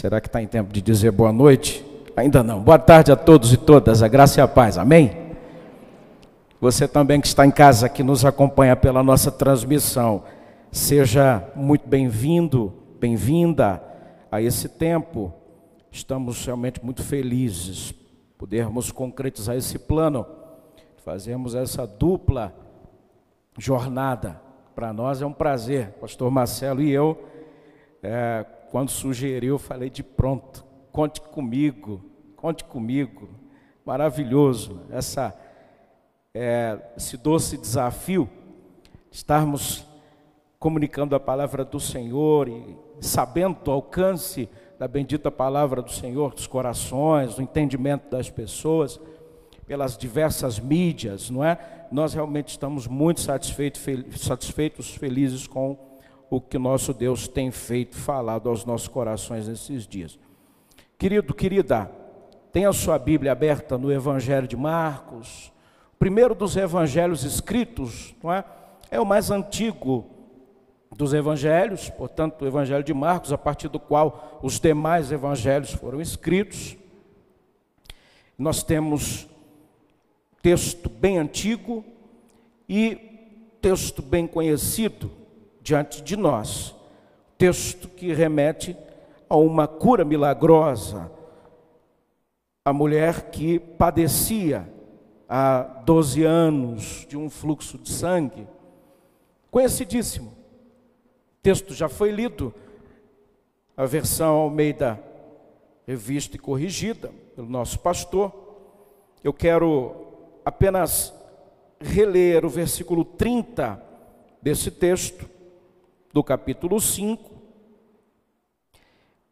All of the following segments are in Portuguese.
Será que está em tempo de dizer boa noite? Ainda não. Boa tarde a todos e todas, a graça e a paz, amém? Você também que está em casa, que nos acompanha pela nossa transmissão, seja muito bem-vindo, bem-vinda a esse tempo. Estamos realmente muito felizes podermos concretizar esse plano, fazemos essa dupla jornada. Para nós é um prazer, Pastor Marcelo e eu, é, quando sugeriu, falei de pronto, conte comigo, conte comigo. Maravilhoso essa, é, esse doce desafio, estarmos comunicando a palavra do Senhor e sabendo do alcance da bendita palavra do Senhor, dos corações, do entendimento das pessoas, pelas diversas mídias, não é? Nós realmente estamos muito satisfeitos, satisfeitos, felizes com o que nosso Deus tem feito, falado aos nossos corações nesses dias. Querido, querida, tenha a sua Bíblia aberta no Evangelho de Marcos, primeiro dos evangelhos escritos, não é? É o mais antigo dos evangelhos, portanto, o evangelho de Marcos, a partir do qual os demais evangelhos foram escritos. Nós temos texto bem antigo e texto bem conhecido diante de nós. Texto que remete a uma cura milagrosa. A mulher que padecia há 12 anos de um fluxo de sangue, conhecidíssimo texto já foi lido, a versão Almeida revista e corrigida pelo nosso pastor. Eu quero apenas reler o versículo 30 desse texto, do capítulo 5,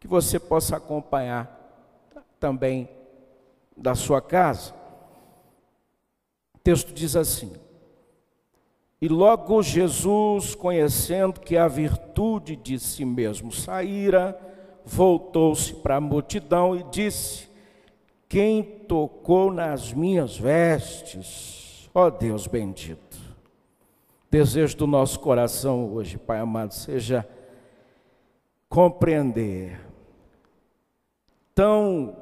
que você possa acompanhar também da sua casa. O texto diz assim: e logo Jesus, conhecendo que a virtude de si mesmo saíra, voltou-se para a multidão e disse: Quem tocou nas minhas vestes? Ó oh Deus bendito. Desejo do nosso coração hoje, Pai amado, seja compreender tão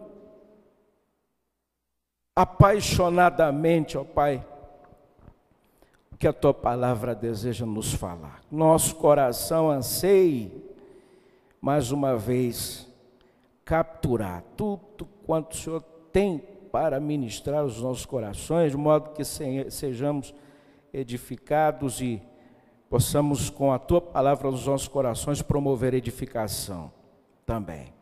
apaixonadamente, ó Pai, que a tua palavra deseja nos falar. Nosso coração anseie, mais uma vez, capturar tudo quanto o Senhor tem para ministrar os nossos corações, de modo que sejamos edificados e possamos, com a tua palavra nos nossos corações, promover edificação também.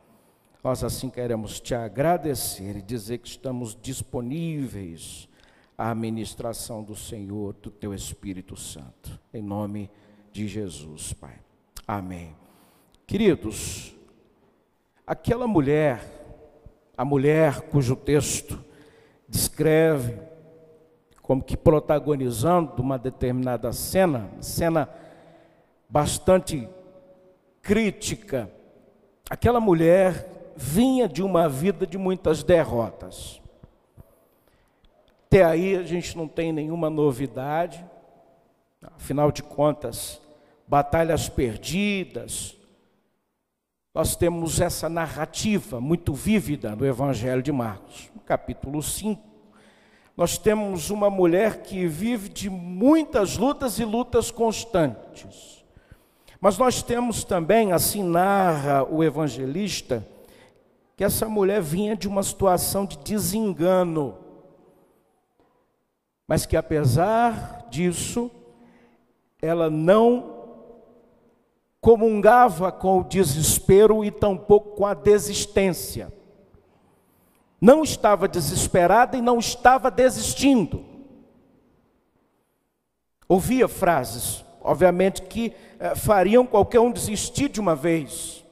Nós assim queremos te agradecer e dizer que estamos disponíveis a administração do Senhor, do teu Espírito Santo. Em nome de Jesus, Pai. Amém. Queridos, aquela mulher, a mulher cujo texto descreve como que protagonizando uma determinada cena, cena bastante crítica, aquela mulher vinha de uma vida de muitas derrotas. Até aí a gente não tem nenhuma novidade, afinal de contas, batalhas perdidas. Nós temos essa narrativa muito vívida no Evangelho de Marcos, no capítulo 5. Nós temos uma mulher que vive de muitas lutas e lutas constantes. Mas nós temos também, assim narra o evangelista, que essa mulher vinha de uma situação de desengano mas que apesar disso, ela não comungava com o desespero e tampouco com a desistência. Não estava desesperada e não estava desistindo. Ouvia frases, obviamente, que eh, fariam qualquer um desistir de uma vez.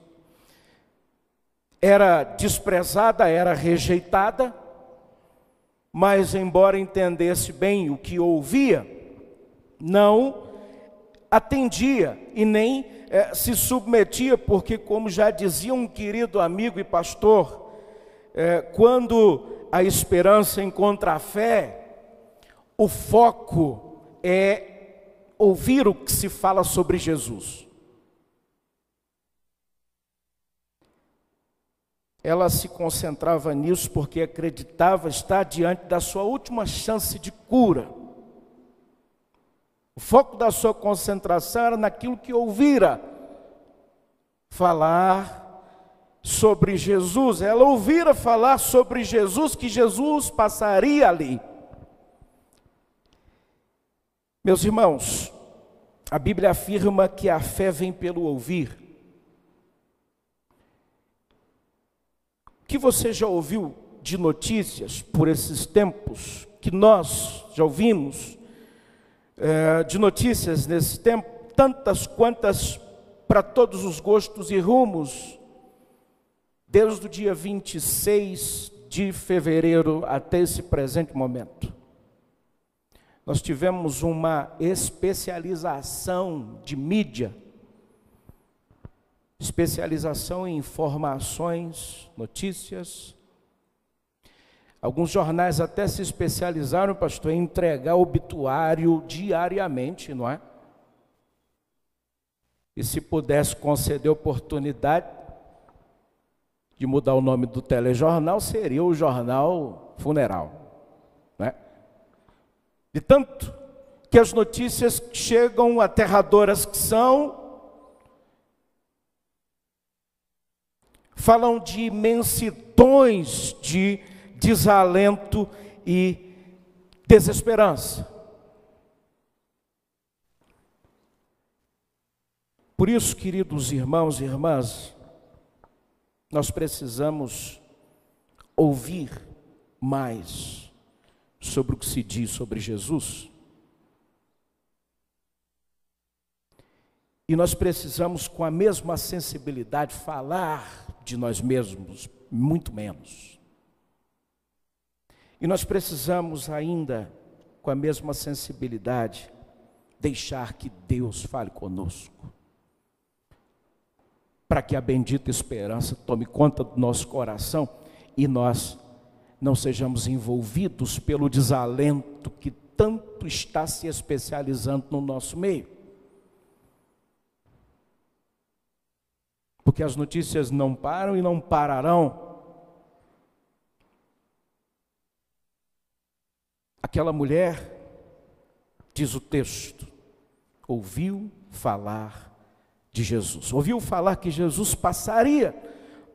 Era desprezada, era rejeitada, mas, embora entendesse bem o que ouvia, não atendia e nem é, se submetia, porque, como já dizia um querido amigo e pastor, é, quando a esperança encontra a fé, o foco é ouvir o que se fala sobre Jesus. ela se concentrava nisso porque acreditava estar diante da sua última chance de cura. O foco da sua concentração era naquilo que ouvira falar sobre Jesus. Ela ouvira falar sobre Jesus, que Jesus passaria ali. Meus irmãos, a Bíblia afirma que a fé vem pelo ouvir. O que você já ouviu de notícias por esses tempos, que nós já ouvimos, é, de notícias nesse tempo, tantas quantas para todos os gostos e rumos, desde o dia 26 de fevereiro até esse presente momento. Nós tivemos uma especialização de mídia, especialização em informações, notícias. Alguns jornais até se especializaram, pastor, em entregar obituário diariamente, não é? E se pudesse conceder oportunidade, de mudar o nome do telejornal, seria o jornal funeral. Né? De tanto que as notícias chegam aterradoras que são, falam de imensidões de desalento e desesperança. Por isso, queridos irmãos e irmãs, nós precisamos ouvir mais sobre o que se diz sobre Jesus. E nós precisamos, com a mesma sensibilidade, falar de nós mesmos, muito menos. E nós precisamos ainda, com a mesma sensibilidade, deixar que Deus fale conosco para que a bendita esperança tome conta do nosso coração e nós não sejamos envolvidos pelo desalento que tanto está se especializando no nosso meio. Porque as notícias não param e não pararão. Aquela mulher, diz o texto, ouviu falar de Jesus. Ouviu falar que Jesus passaria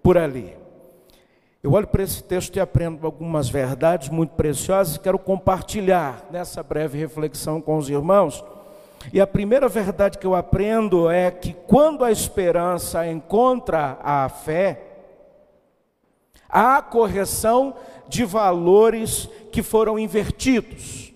por ali. Eu olho para esse texto e aprendo algumas verdades muito preciosas e quero compartilhar nessa breve reflexão com os irmãos. E a primeira verdade que eu aprendo é que quando a esperança encontra a fé, há correção de valores que foram invertidos.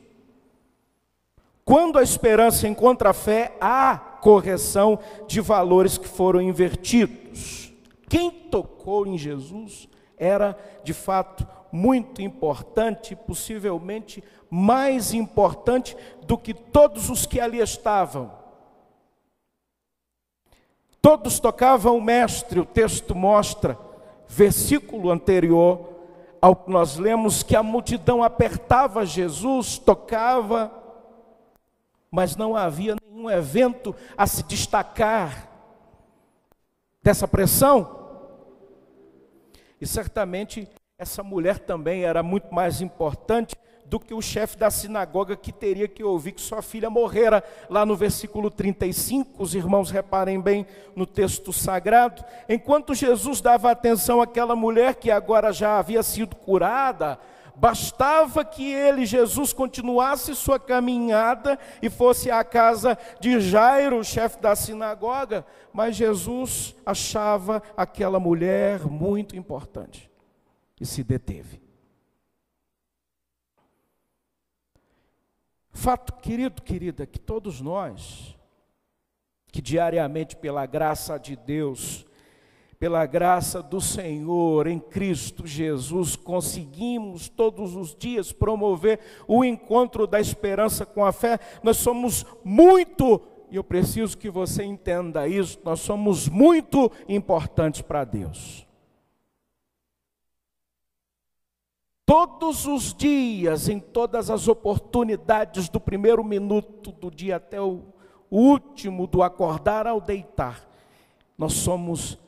Quando a esperança encontra a fé, há correção de valores que foram invertidos. Quem tocou em Jesus era, de fato, muito importante, possivelmente mais importante do que todos os que ali estavam. Todos tocavam o Mestre, o texto mostra, versículo anterior ao que nós lemos, que a multidão apertava Jesus, tocava, mas não havia nenhum evento a se destacar dessa pressão. E certamente essa mulher também era muito mais importante do que o chefe da sinagoga que teria que ouvir que sua filha morrera. Lá no versículo 35, os irmãos reparem bem no texto sagrado. Enquanto Jesus dava atenção àquela mulher que agora já havia sido curada, Bastava que ele, Jesus, continuasse sua caminhada e fosse à casa de Jairo, chefe da sinagoga, mas Jesus achava aquela mulher muito importante e se deteve. Fato, querido, querida, que todos nós, que diariamente, pela graça de Deus, pela graça do Senhor em Cristo Jesus, conseguimos todos os dias promover o encontro da esperança com a fé. Nós somos muito, e eu preciso que você entenda isso, nós somos muito importantes para Deus. Todos os dias, em todas as oportunidades, do primeiro minuto do dia até o último, do acordar ao deitar, nós somos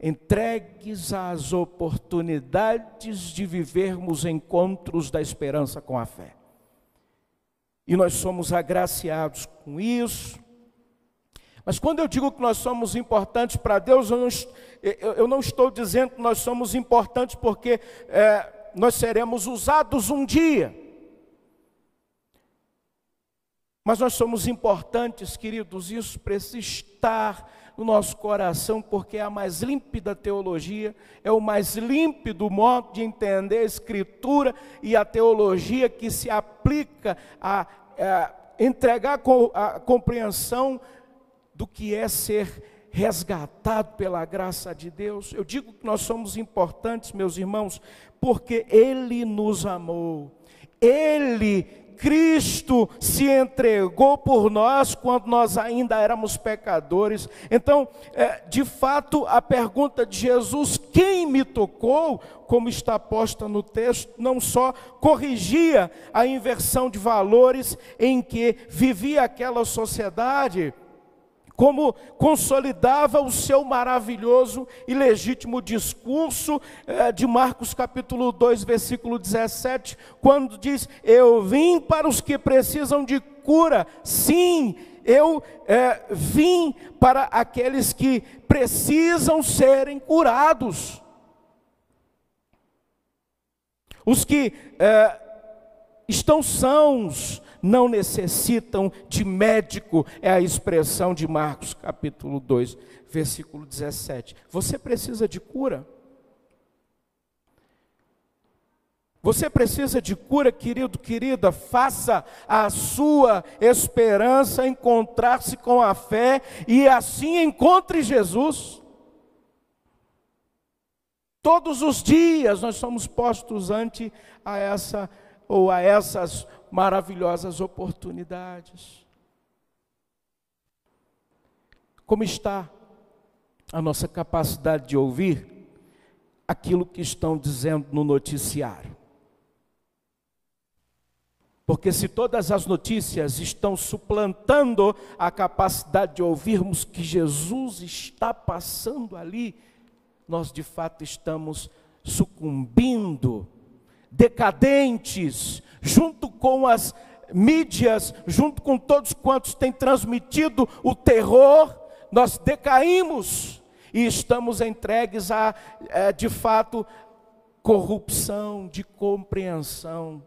entregues às oportunidades de vivermos encontros da esperança com a fé. E nós somos agraciados com isso. Mas quando eu digo que nós somos importantes para Deus, eu não, eu não, estou dizendo que nós somos importantes porque é, nós seremos usados um dia. Mas nós somos importantes, queridos, isso precisa estar no nosso coração, porque é a mais límpida teologia, é o mais límpido modo de entender a Escritura e a teologia que se aplica a, a entregar a compreensão do que é ser resgatado pela graça de Deus. Eu digo que nós somos importantes, meus irmãos, porque Ele nos amou. Ele Cristo se entregou por nós quando nós ainda éramos pecadores. Então, é, de fato, a pergunta de Jesus, quem me tocou, como está posta no texto, não só corrigia a inversão de valores em que vivia aquela sociedade, como consolidava o seu maravilhoso e legítimo discurso eh, de Marcos capítulo 2, versículo 17, quando diz: Eu vim para os que precisam de cura, sim, eu eh, vim para aqueles que precisam serem curados. Os que eh, estão sãos, não necessitam de médico, é a expressão de Marcos capítulo 2, versículo 17. Você precisa de cura? Você precisa de cura, querido, querida, faça a sua esperança encontrar-se com a fé e assim encontre Jesus. Todos os dias nós somos postos ante a essa ou a essas maravilhosas oportunidades. Como está a nossa capacidade de ouvir aquilo que estão dizendo no noticiário? Porque se todas as notícias estão suplantando a capacidade de ouvirmos que Jesus está passando ali, nós de fato estamos sucumbindo, decadentes, junto com as mídias, junto com todos quantos têm transmitido o terror, nós decaímos e estamos entregues a, é, de fato, corrupção de compreensão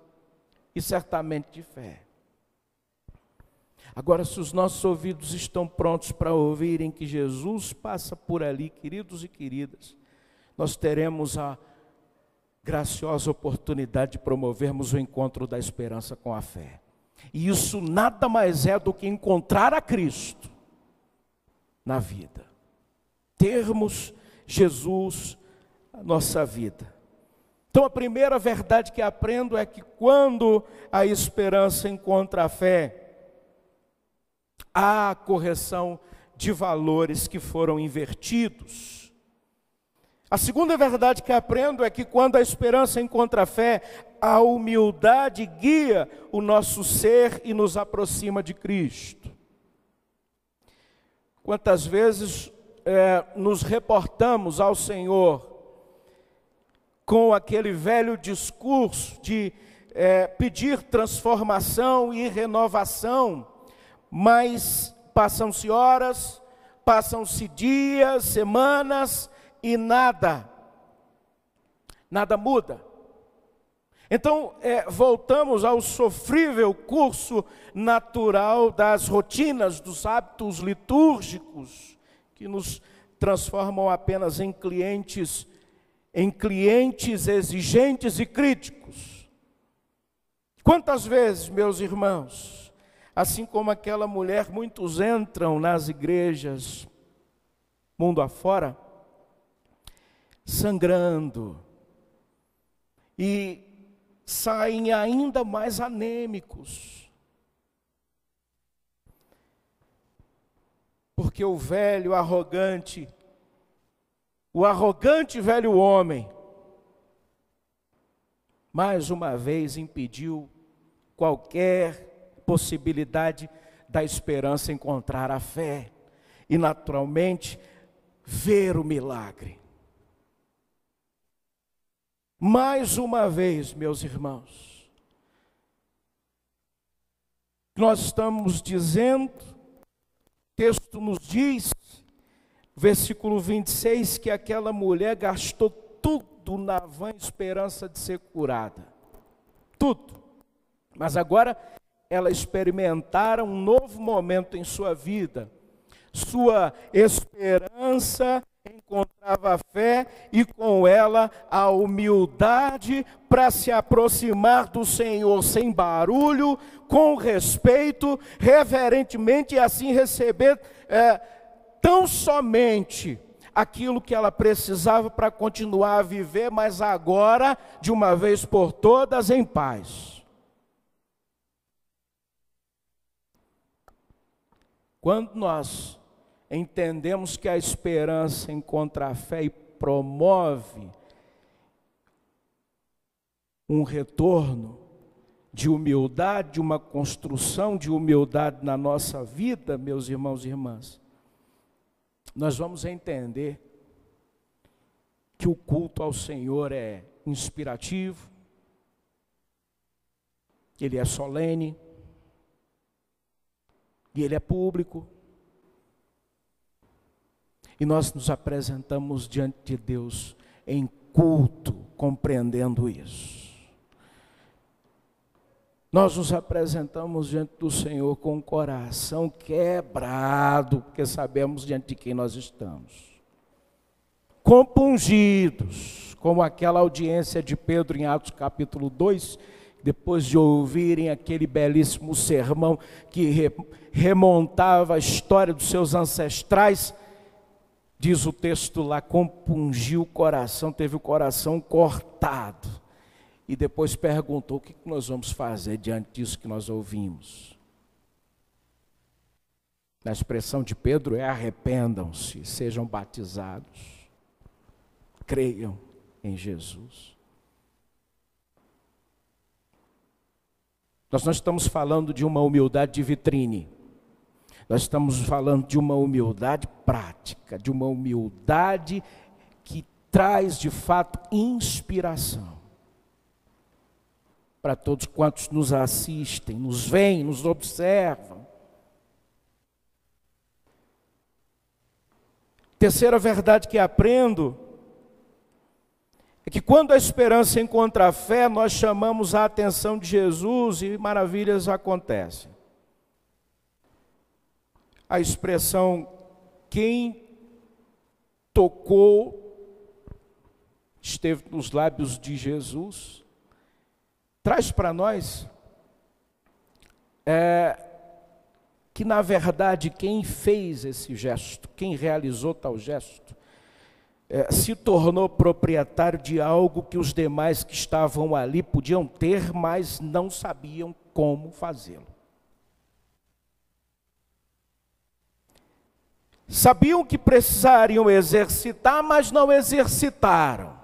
e certamente de fé. Agora, se os nossos ouvidos estão prontos para ouvirem que Jesus passa por ali, queridos e queridas, nós teremos a graciosa oportunidade de promovermos o encontro da esperança com a fé. E isso nada mais é do que encontrar a Cristo na vida. Termos Jesus na nossa vida. Então a primeira verdade que aprendo é que quando a esperança encontra a fé, há correção de valores que foram invertidos. A segunda verdade que aprendo é que quando a esperança encontra a fé, a humildade guia o nosso ser e nos aproxima de Cristo. Quantas vezes é, nos reportamos ao Senhor com aquele velho discurso de é, pedir transformação e renovação, mas passam-se horas, passam-se dias, semanas, e nada, nada muda. Então, é, voltamos ao sofrível curso natural das rotinas, dos hábitos litúrgicos, que nos transformam apenas em clientes, em clientes exigentes e críticos. Quantas vezes, meus irmãos, assim como aquela mulher, muitos entram nas igrejas, mundo afora, sangrando e saem ainda mais anêmicos. Porque o velho arrogante, o arrogante velho homem, mais uma vez impediu qualquer possibilidade da esperança encontrar a fé e, naturalmente, ver o milagre. Mais uma vez, meus irmãos, nós estamos dizendo, o texto nos diz, versículo 26, que aquela mulher gastou tudo na vã esperança de ser curada. Tudo. Mas agora ela experimentara um novo momento em sua vida. Sua esperança encontrava a fé e com ela a humildade para se aproximar do Senhor sem barulho, com respeito, reverentemente e assim receber é, tão somente aquilo que ela precisava para continuar a viver, mas agora, de uma vez por todas, em paz. Quando nós entendemos que a esperança encontra a fé e promove um retorno de humildade, uma construção de humildade na nossa vida, meus irmãos e irmãs, nós vamos entender que o culto ao Senhor é inspirativo, ele é solene, e ele é público. E nós nos apresentamos diante de Deus em culto, compreendendo isso. Nós nos apresentamos diante do Senhor com o coração quebrado, porque sabemos diante de quem nós estamos. Compungidos, como aquela audiência de Pedro em Atos capítulo 2, depois de ouvirem aquele belíssimo sermão que remontava a história dos seus ancestrais, diz o texto lá, compungiu o coração, teve o coração cortado e depois perguntou: o que nós vamos fazer diante disso que nós ouvimos? A expressão de Pedro é: arrependam-se, sejam batizados, creiam em Jesus. Nós não estamos falando de uma humildade de vitrine, nós estamos falando de uma humildade prática, de uma humildade que traz de fato inspiração para todos quantos nos assistem, nos veem, nos observam. Terceira verdade que aprendo é que quando a esperança encontra a fé, nós chamamos a atenção de Jesus e maravilhas acontecem. A expressão quem tocou esteve nos lábios de Jesus traz para nós é, que, na verdade, quem fez esse gesto, quem realizou tal gesto, é, se tornou proprietário de algo que os demais que estavam ali podiam ter, mas não sabiam como fazê-lo. Sabiam que precisariam exercitar, mas não exercitaram.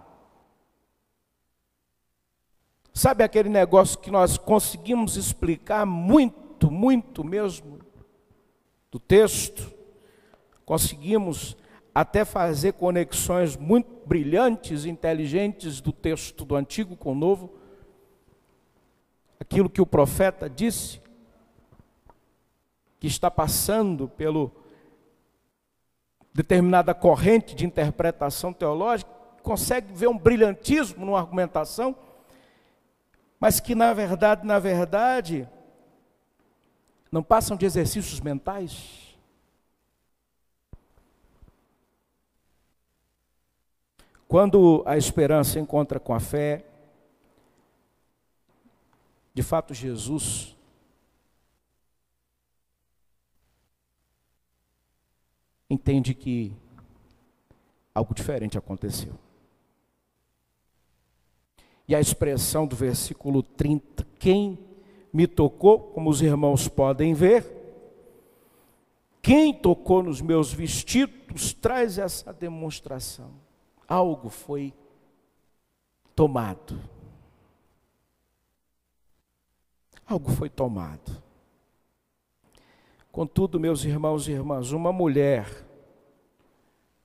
Sabe aquele negócio que nós conseguimos explicar muito, muito mesmo do texto? Conseguimos até fazer conexões muito brilhantes, inteligentes do texto do Antigo com o Novo. Aquilo que o profeta disse, que está passando pelo determinada corrente de interpretação teológica, consegue ver um brilhantismo numa argumentação mas que na verdade, na verdade, não passam de exercícios mentais. Quando a esperança encontra com a fé, de fato Jesus entende que algo diferente aconteceu. E a expressão do versículo 30, quem me tocou, como os irmãos podem ver, quem tocou nos meus vestidos, traz essa demonstração. Algo foi tomado. Algo foi tomado. Contudo, meus irmãos e irmãs, uma mulher,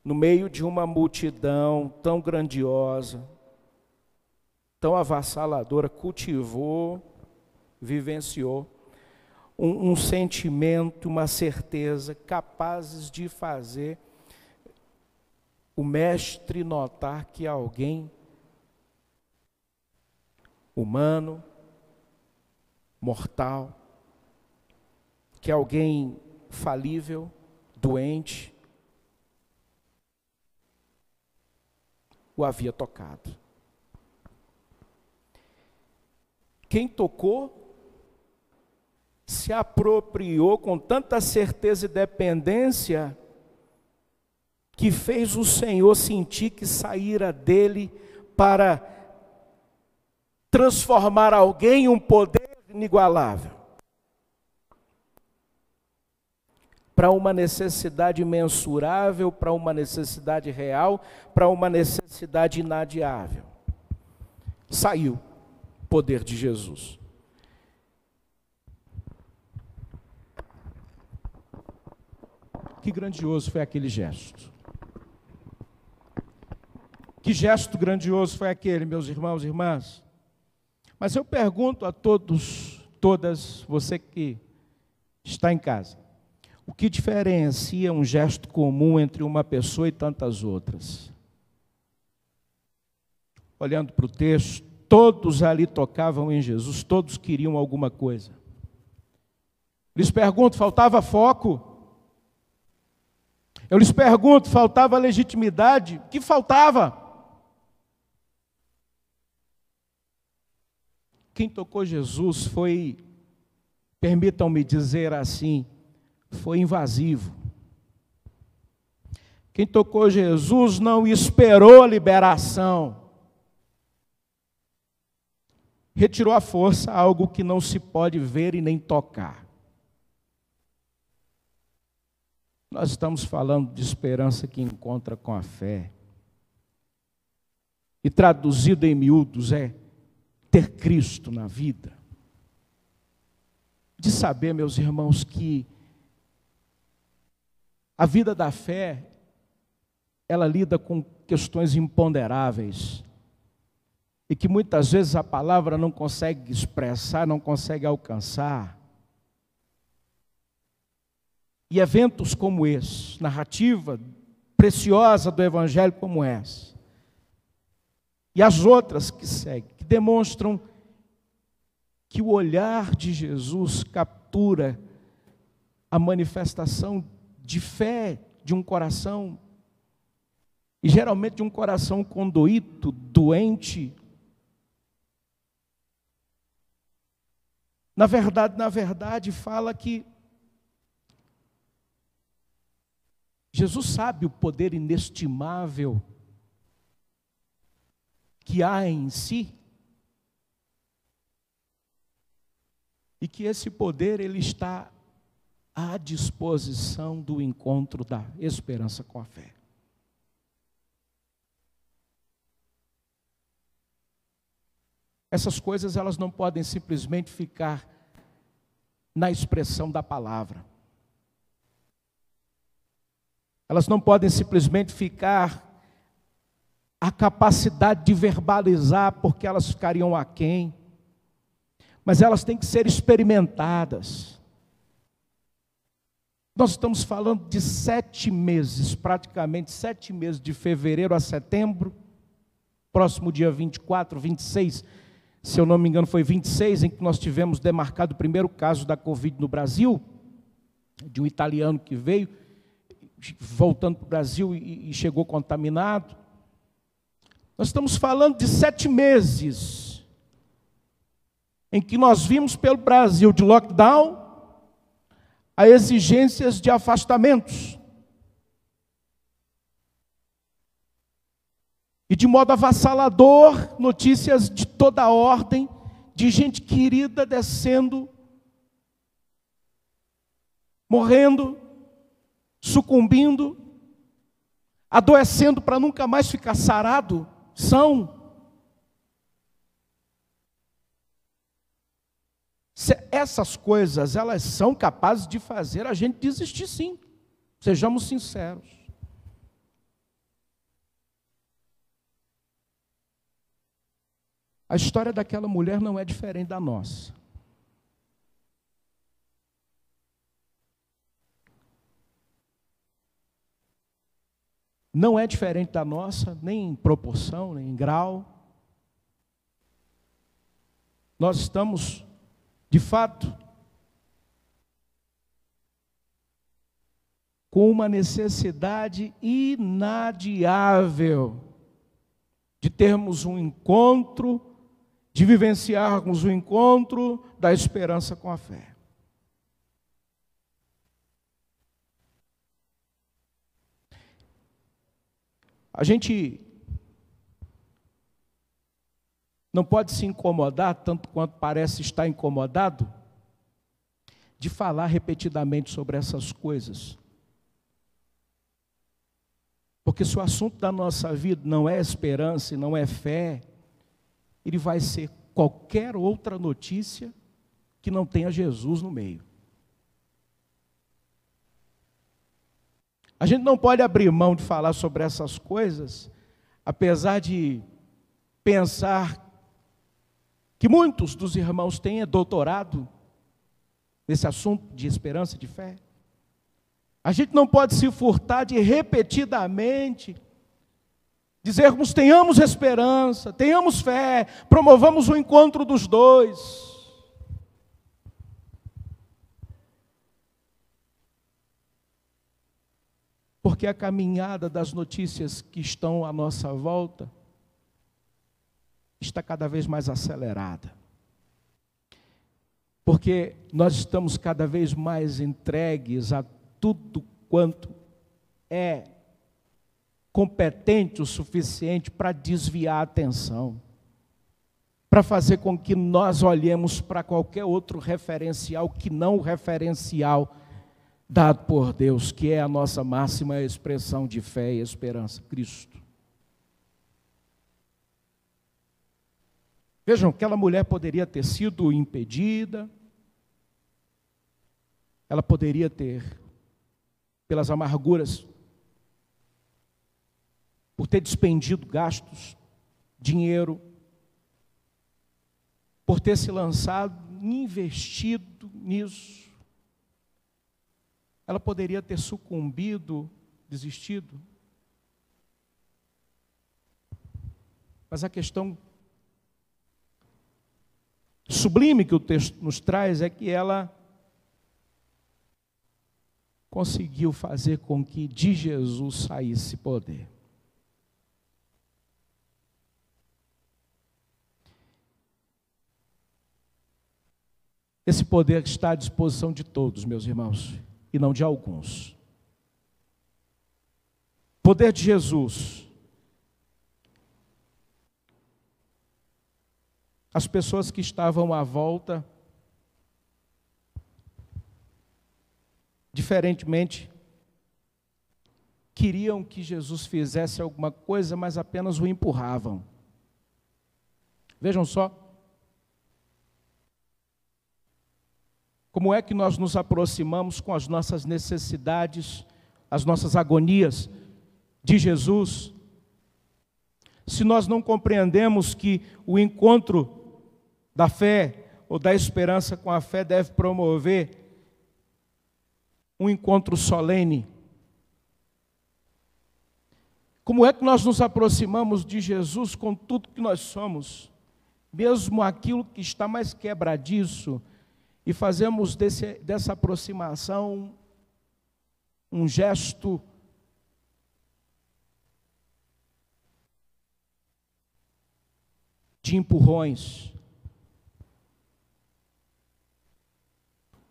no meio de uma multidão tão grandiosa, tão avassaladora cultivou, vivenciou um, um sentimento, uma certeza capazes de fazer o mestre notar que alguém humano, mortal, que alguém falível, doente, o havia tocado. Quem tocou se apropriou com tanta certeza e dependência que fez o Senhor sentir que saíra dele para transformar alguém em um poder inigualável. Para uma necessidade mensurável, para uma necessidade real, para uma necessidade inadiável. Saiu o poder de Jesus. Que grandioso foi aquele gesto. Que gesto grandioso foi aquele, meus irmãos e irmãs. Mas eu pergunto a todos, todas, você que está em casa, o que diferencia um gesto comum entre uma pessoa e tantas outras? Olhando para o texto, todos ali tocavam em Jesus, todos queriam alguma coisa. Lhes pergunto, faltava foco? Eu lhes pergunto, faltava legitimidade? O que faltava? Quem tocou Jesus foi, permitam-me dizer assim, foi invasivo. Quem tocou Jesus não esperou a liberação. Retirou a força, algo que não se pode ver e nem tocar. Nós estamos falando de esperança que encontra com a fé. E traduzido em miúdos é ter Cristo na vida. De saber, meus irmãos, que a vida da fé, ela lida com questões imponderáveis. E que muitas vezes a palavra não consegue expressar, não consegue alcançar. E eventos como esse, narrativa preciosa do Evangelho como essa, e as outras que seguem, que demonstram que o olhar de Jesus captura a manifestação de fé de um coração, e geralmente de um coração condoíto, doente. Na verdade, na verdade, fala que Jesus sabe o poder inestimável que há em si. E que esse poder ele está à disposição do encontro da esperança com a fé. Essas coisas elas não podem simplesmente ficar na expressão da palavra. Elas não podem simplesmente ficar a capacidade de verbalizar porque elas ficariam aquém. Mas elas têm que ser experimentadas. Nós estamos falando de sete meses, praticamente sete meses, de fevereiro a setembro, próximo dia 24, 26, se eu não me engano, foi 26, em que nós tivemos demarcado o primeiro caso da Covid no Brasil, de um italiano que veio voltando para o Brasil e, chegou contaminado. Nós estamos falando de sete meses em que nós vimos pelo Brasil de lockdown a exigências de afastamentos. E de modo avassalador, notícias de toda a ordem, de gente querida descendo, morrendo, sucumbindo, adoecendo para nunca mais ficar sarado, são. Essas coisas, elas são capazes de fazer a gente desistir sim. Sejamos sinceros. A história daquela mulher não é diferente da nossa. Não é diferente da nossa, nem em proporção, nem em grau. Nós estamos, de fato, com uma necessidade inadiável de termos um encontro, de vivenciarmos o encontro da esperança com a fé. A gente não pode se incomodar, tanto quanto parece estar incomodado, de falar repetidamente sobre essas coisas. Porque se o assunto da nossa vida não é esperança e não é fé, ele vai ser qualquer outra notícia que não tenha Jesus no meio. A gente não pode abrir mão de falar sobre essas coisas, apesar de pensar que muitos dos irmãos têm doutorado nesse assunto de esperança e de fé. A gente não pode se furtar de repetidamente dizermos tenhamos esperança, tenhamos fé, promovamos o encontro dos dois. porque a caminhada das notícias que estão à nossa volta está cada vez mais acelerada. Porque nós estamos cada vez mais entregues a tudo quanto é competente o suficiente para desviar a atenção, para fazer com que nós olhemos para qualquer outro referencial que não o referencial dado por Deus, que é a nossa máxima expressão de fé e esperança, Cristo. Vejam, aquela mulher poderia ter sido impedida, ela poderia ter, pelas amarguras, por ter despendido gastos, dinheiro, por ter se lançado, investido nisso, ela poderia ter sucumbido, desistido. Mas a questão sublime que o texto nos traz é que ela conseguiu fazer com que de Jesus saísse poder. Esse poder está à disposição de todos, meus irmãos e não de alguns. Poder de Jesus. As pessoas que estavam à volta, diferentemente, queriam que Jesus fizesse alguma coisa, mas apenas o empurravam. Vejam só, Como é que nós nos aproximamos com as nossas necessidades, as nossas agonias de Jesus? Se nós não compreendemos que o encontro da fé ou da esperança com a fé deve promover um encontro solene. Como é que nós nos aproximamos de Jesus com tudo que nós somos, mesmo aquilo que está mais quebradiço, e fazemos desse, dessa aproximação um gesto de empurrões,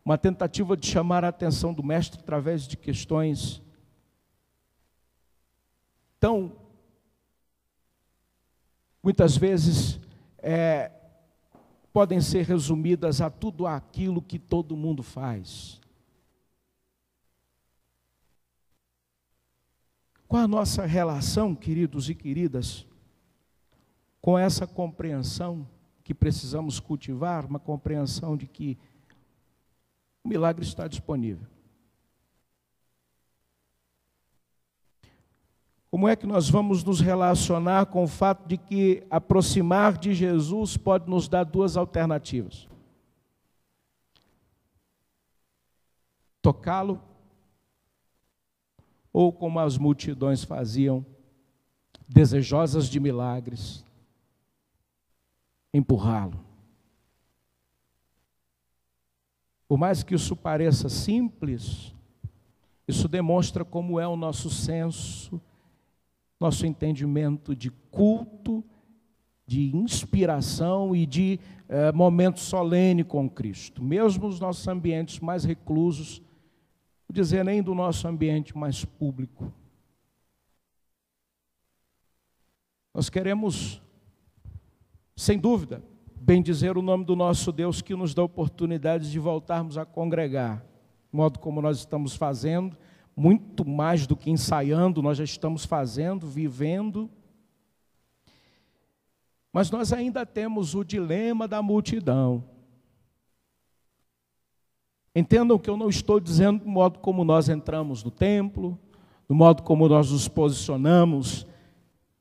uma tentativa de chamar a atenção do mestre através de questões tão, muitas vezes, é, podem ser resumidas a tudo aquilo que todo mundo faz. Qual a nossa relação, queridos e queridas, com essa compreensão que precisamos cultivar, uma compreensão de que o milagre está disponível. Como é que nós vamos nos relacionar com o fato de que aproximar de Jesus pode nos dar duas alternativas? Tocá-lo, ou como as multidões faziam, desejosas de milagres, empurrá-lo. Por mais que isso pareça simples, isso demonstra como é o nosso senso nosso entendimento de culto, de inspiração e de é, momento solene com Cristo. Mesmo os nossos ambientes mais reclusos, não dizer nem do nosso ambiente mais público. Nós queremos, sem dúvida, bem dizer o nome do nosso Deus que nos dá oportunidade de voltarmos a congregar, modo como nós estamos fazendo muito mais do que ensaiando, nós já estamos fazendo, vivendo. Mas nós ainda temos o dilema da multidão. Entendam que eu não estou dizendo do modo como nós entramos no templo, do modo como nós nos posicionamos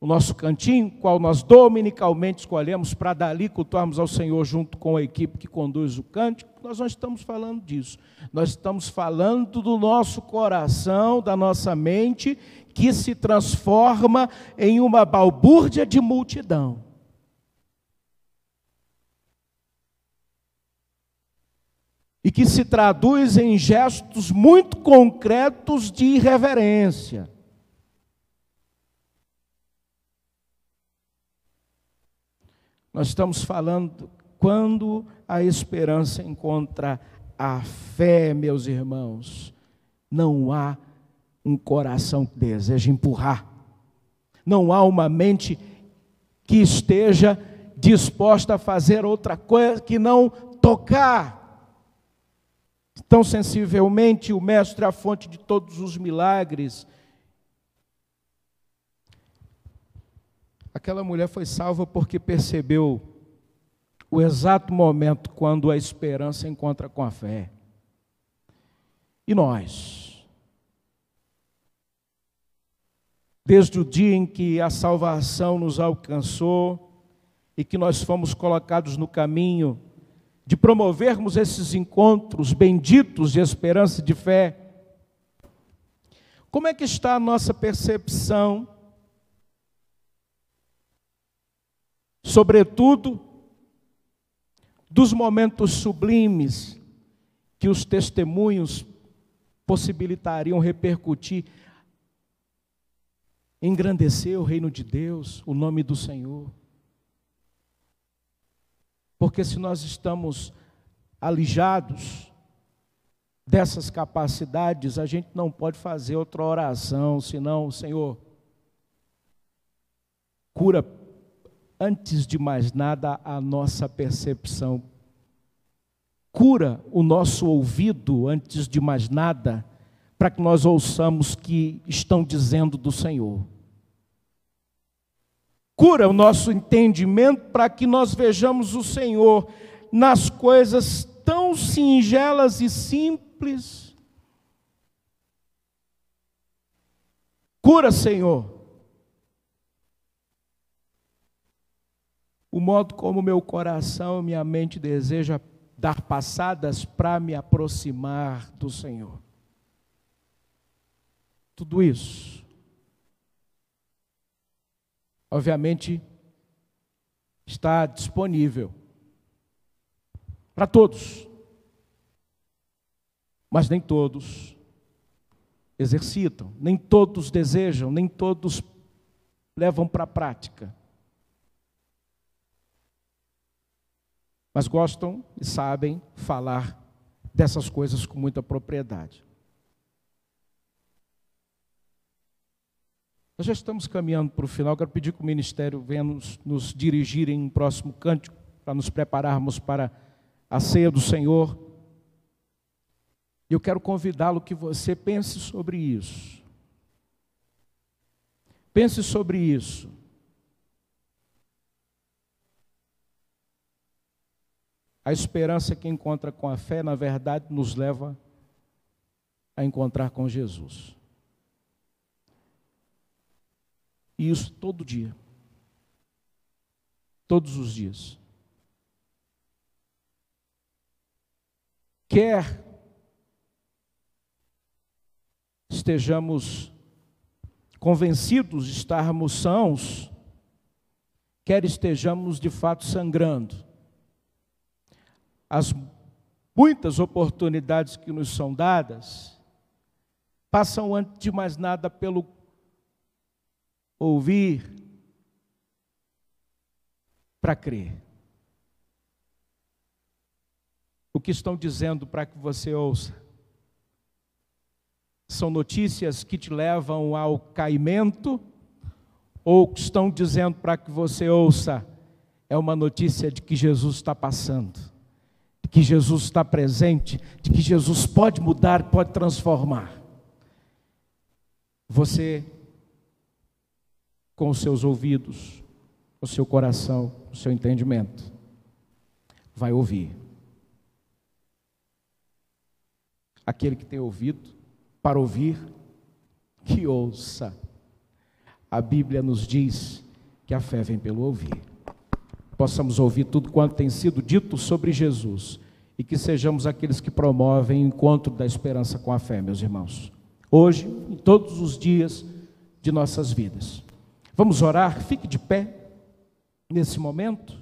o nosso cantinho, qual nós dominicalmente escolhemos para dali cultuarmos ao Senhor junto com a equipe que conduz o cântico, nós não estamos falando disso. Nós estamos falando do nosso coração, da nossa mente, que se transforma em uma balbúrdia de multidão. E que se traduz em gestos muito concretos de irreverência. Nós estamos falando quando a esperança encontra a fé, meus irmãos, não há um coração que deseja empurrar, não há uma mente que esteja disposta a fazer outra coisa que não tocar. Tão sensivelmente, o Mestre é a fonte de todos os milagres, Aquela mulher foi salva porque percebeu o exato momento quando a esperança encontra com a fé. E nós? Desde o dia em que a salvação nos alcançou e que nós fomos colocados no caminho de promovermos esses encontros benditos de esperança e de fé, como é que está a nossa percepção sobretudo dos momentos sublimes que os testemunhos possibilitariam repercutir, engrandecer o reino de Deus, o nome do Senhor. Porque se nós estamos alijados dessas capacidades, a gente não pode fazer outra oração, senão, Senhor, cura antes de mais nada, a nossa percepção. Cura o nosso ouvido, antes de mais nada, para que nós ouçamos que estão dizendo do Senhor. Cura o nosso entendimento para que nós vejamos o Senhor nas coisas tão singelas e simples. Cura, Senhor, o modo como meu coração minha mente deseja dar passadas para me aproximar do Senhor. Tudo isso, obviamente, está disponível para todos, mas nem todos exercitam, nem todos desejam, nem todos levam para a prática. Mas gostam e sabem falar dessas coisas com muita propriedade. Nós já estamos caminhando para o final, quero pedir que o Ministério venha nos, nos dirigir em um próximo cântico, para nos prepararmos para a ceia do Senhor. E eu quero convidá-lo que você pense sobre isso. Pense sobre isso. A esperança que encontra com a fé, na verdade, nos leva a encontrar com Jesus. E isso todo dia. Todos os dias. Quer estejamos convencidos estarmos sãos, quer estejamos de fato sangrando. As muitas oportunidades que nos são dadas passam, antes de mais nada, pelo ouvir para crer. O que estão dizendo para que você ouça? São notícias que te levam ao caimento ou estão dizendo para que você ouça? É uma notícia de que Jesus está passando, que Jesus está presente, de que Jesus pode mudar, pode transformar. Você, com os seus ouvidos, o seu coração, o seu entendimento, vai ouvir. Aquele que tem ouvido para ouvir, que ouça. A Bíblia nos diz que a fé vem pelo ouvir. Possamos ouvir tudo quanto tem sido dito sobre Jesus e que sejamos aqueles que promovem o encontro da esperança com a fé, meus irmãos. Hoje, em todos os dias de nossas vidas. Vamos orar, fique de pé nesse momento.